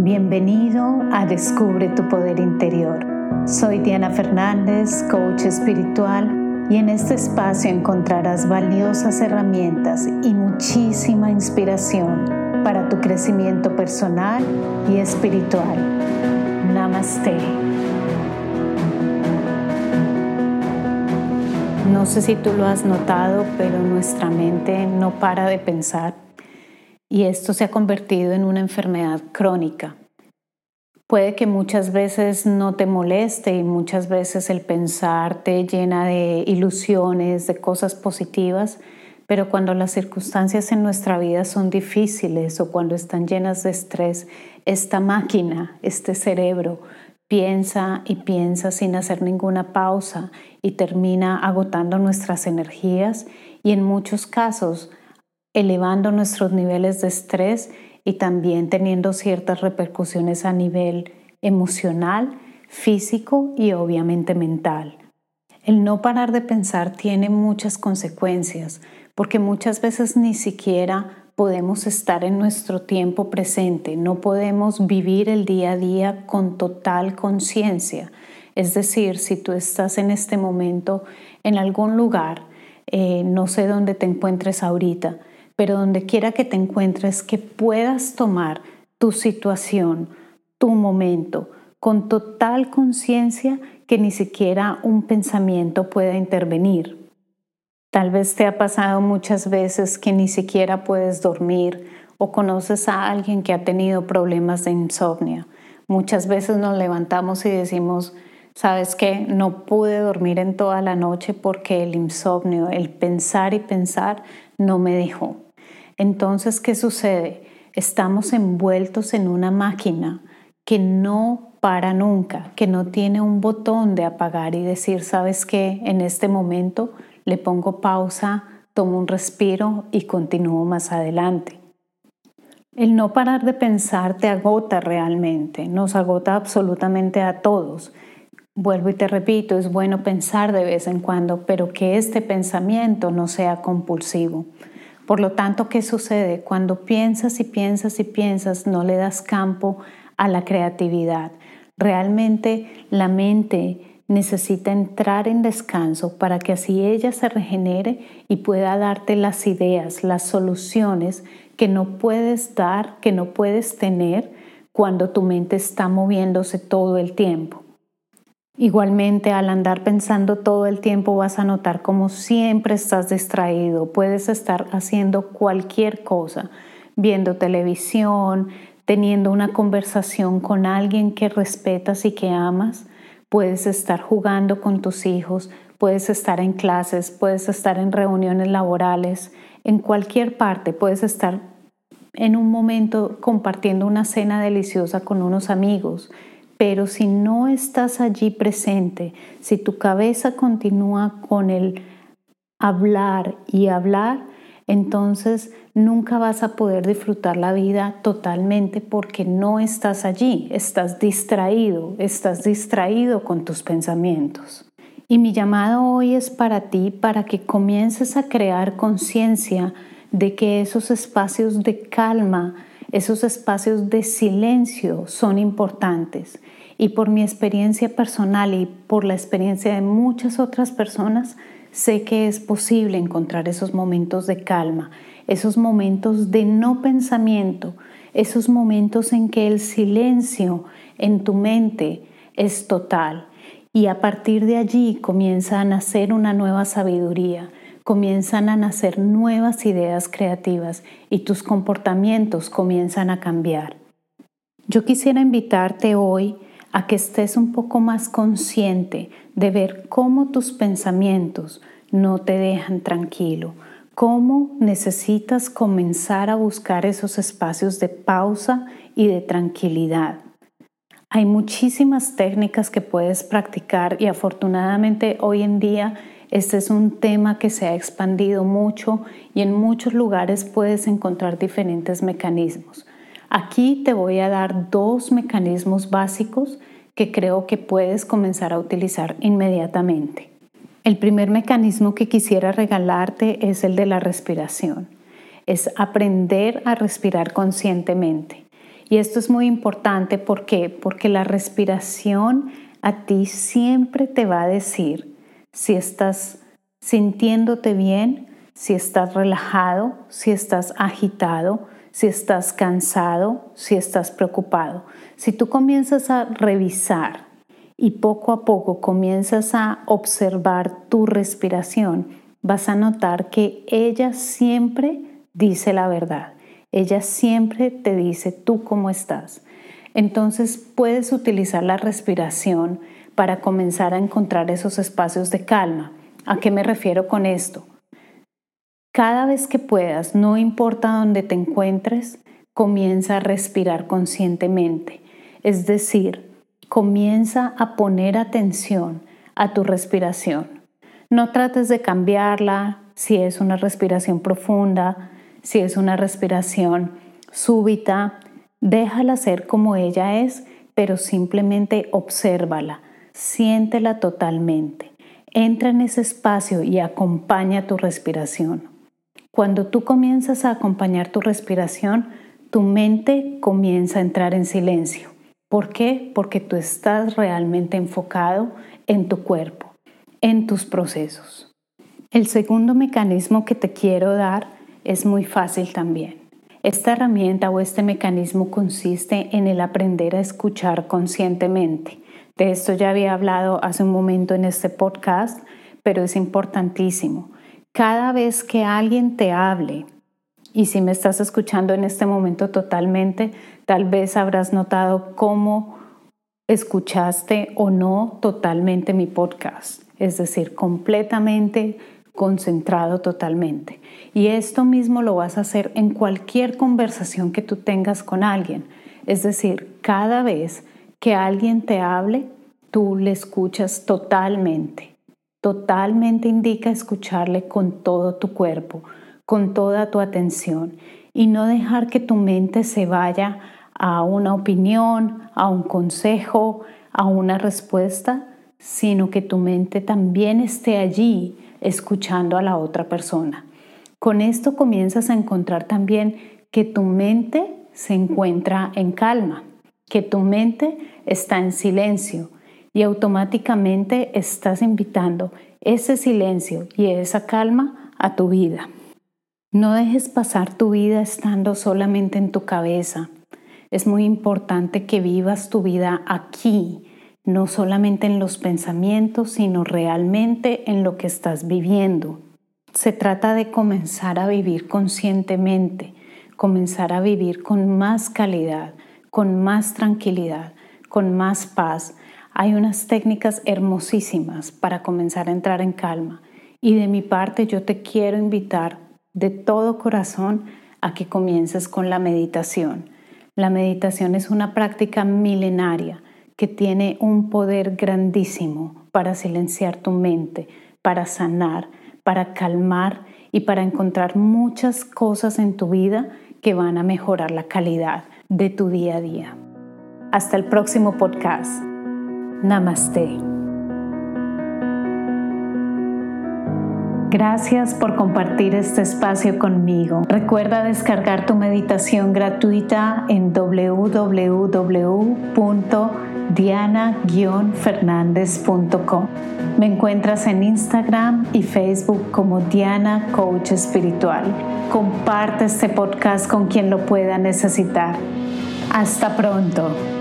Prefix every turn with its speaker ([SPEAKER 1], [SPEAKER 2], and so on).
[SPEAKER 1] Bienvenido a Descubre tu Poder Interior. Soy Diana Fernández, coach espiritual, y en este espacio encontrarás valiosas herramientas y muchísima inspiración para tu crecimiento personal y espiritual. Namaste. No sé si tú lo has notado, pero nuestra mente no para de pensar y esto se ha convertido en una enfermedad crónica. Puede que muchas veces no te moleste y muchas veces el pensar te llena de ilusiones, de cosas positivas, pero cuando las circunstancias en nuestra vida son difíciles o cuando están llenas de estrés, esta máquina, este cerebro, piensa y piensa sin hacer ninguna pausa y termina agotando nuestras energías y en muchos casos elevando nuestros niveles de estrés y también teniendo ciertas repercusiones a nivel emocional, físico y obviamente mental. El no parar de pensar tiene muchas consecuencias porque muchas veces ni siquiera podemos estar en nuestro tiempo presente, no podemos vivir el día a día con total conciencia. Es decir, si tú estás en este momento en algún lugar, eh, no sé dónde te encuentres ahorita, pero donde quiera que te encuentres, que puedas tomar tu situación, tu momento, con total conciencia que ni siquiera un pensamiento pueda intervenir. Tal vez te ha pasado muchas veces que ni siquiera puedes dormir o conoces a alguien que ha tenido problemas de insomnio. Muchas veces nos levantamos y decimos, ¿sabes qué? No pude dormir en toda la noche porque el insomnio, el pensar y pensar, no me dejó. Entonces, ¿qué sucede? Estamos envueltos en una máquina que no para nunca, que no tiene un botón de apagar y decir, ¿sabes qué? En este momento le pongo pausa, tomo un respiro y continúo más adelante. El no parar de pensar te agota realmente, nos agota absolutamente a todos. Vuelvo y te repito, es bueno pensar de vez en cuando, pero que este pensamiento no sea compulsivo. Por lo tanto, ¿qué sucede? Cuando piensas y piensas y piensas, no le das campo a la creatividad. Realmente la mente necesita entrar en descanso para que así ella se regenere y pueda darte las ideas, las soluciones que no puedes dar, que no puedes tener cuando tu mente está moviéndose todo el tiempo. Igualmente, al andar pensando todo el tiempo vas a notar como siempre estás distraído. Puedes estar haciendo cualquier cosa, viendo televisión, teniendo una conversación con alguien que respetas y que amas. Puedes estar jugando con tus hijos, puedes estar en clases, puedes estar en reuniones laborales, en cualquier parte. Puedes estar en un momento compartiendo una cena deliciosa con unos amigos pero si no estás allí presente, si tu cabeza continúa con el hablar y hablar, entonces nunca vas a poder disfrutar la vida totalmente porque no estás allí, estás distraído, estás distraído con tus pensamientos. Y mi llamado hoy es para ti, para que comiences a crear conciencia de que esos espacios de calma, esos espacios de silencio son importantes y por mi experiencia personal y por la experiencia de muchas otras personas, sé que es posible encontrar esos momentos de calma, esos momentos de no pensamiento, esos momentos en que el silencio en tu mente es total. Y a partir de allí comienza a nacer una nueva sabiduría, comienzan a nacer nuevas ideas creativas y tus comportamientos comienzan a cambiar. Yo quisiera invitarte hoy a que estés un poco más consciente de ver cómo tus pensamientos no te dejan tranquilo, cómo necesitas comenzar a buscar esos espacios de pausa y de tranquilidad. Hay muchísimas técnicas que puedes practicar y afortunadamente hoy en día este es un tema que se ha expandido mucho y en muchos lugares puedes encontrar diferentes mecanismos. Aquí te voy a dar dos mecanismos básicos que creo que puedes comenzar a utilizar inmediatamente. El primer mecanismo que quisiera regalarte es el de la respiración. Es aprender a respirar conscientemente. Y esto es muy importante ¿por porque la respiración a ti siempre te va a decir si estás sintiéndote bien, si estás relajado, si estás agitado, si estás cansado, si estás preocupado. Si tú comienzas a revisar y poco a poco comienzas a observar tu respiración, vas a notar que ella siempre dice la verdad. Ella siempre te dice tú cómo estás. Entonces puedes utilizar la respiración para comenzar a encontrar esos espacios de calma. ¿A qué me refiero con esto? Cada vez que puedas, no importa dónde te encuentres, comienza a respirar conscientemente. Es decir, comienza a poner atención a tu respiración. No trates de cambiarla si es una respiración profunda, si es una respiración súbita, déjala ser como ella es, pero simplemente obsérvala, siéntela totalmente. Entra en ese espacio y acompaña tu respiración. Cuando tú comienzas a acompañar tu respiración, tu mente comienza a entrar en silencio. ¿Por qué? Porque tú estás realmente enfocado en tu cuerpo, en tus procesos. El segundo mecanismo que te quiero dar es muy fácil también. Esta herramienta o este mecanismo consiste en el aprender a escuchar conscientemente. De esto ya había hablado hace un momento en este podcast, pero es importantísimo. Cada vez que alguien te hable, y si me estás escuchando en este momento totalmente, tal vez habrás notado cómo escuchaste o no totalmente mi podcast, es decir, completamente concentrado totalmente. Y esto mismo lo vas a hacer en cualquier conversación que tú tengas con alguien. Es decir, cada vez que alguien te hable, tú le escuchas totalmente. Totalmente indica escucharle con todo tu cuerpo, con toda tu atención y no dejar que tu mente se vaya a una opinión, a un consejo, a una respuesta, sino que tu mente también esté allí escuchando a la otra persona. Con esto comienzas a encontrar también que tu mente se encuentra en calma, que tu mente está en silencio y automáticamente estás invitando ese silencio y esa calma a tu vida. No dejes pasar tu vida estando solamente en tu cabeza. Es muy importante que vivas tu vida aquí, no solamente en los pensamientos, sino realmente en lo que estás viviendo. Se trata de comenzar a vivir conscientemente, comenzar a vivir con más calidad, con más tranquilidad, con más paz. Hay unas técnicas hermosísimas para comenzar a entrar en calma. Y de mi parte yo te quiero invitar de todo corazón a que comiences con la meditación. La meditación es una práctica milenaria que tiene un poder grandísimo para silenciar tu mente, para sanar, para calmar y para encontrar muchas cosas en tu vida que van a mejorar la calidad de tu día a día. Hasta el próximo podcast. Namaste. Gracias por compartir este espacio conmigo. Recuerda descargar tu meditación gratuita en www.diana-fernandez.com. Me encuentras en Instagram y Facebook como Diana Coach Espiritual. Comparte este podcast con quien lo pueda necesitar. Hasta pronto.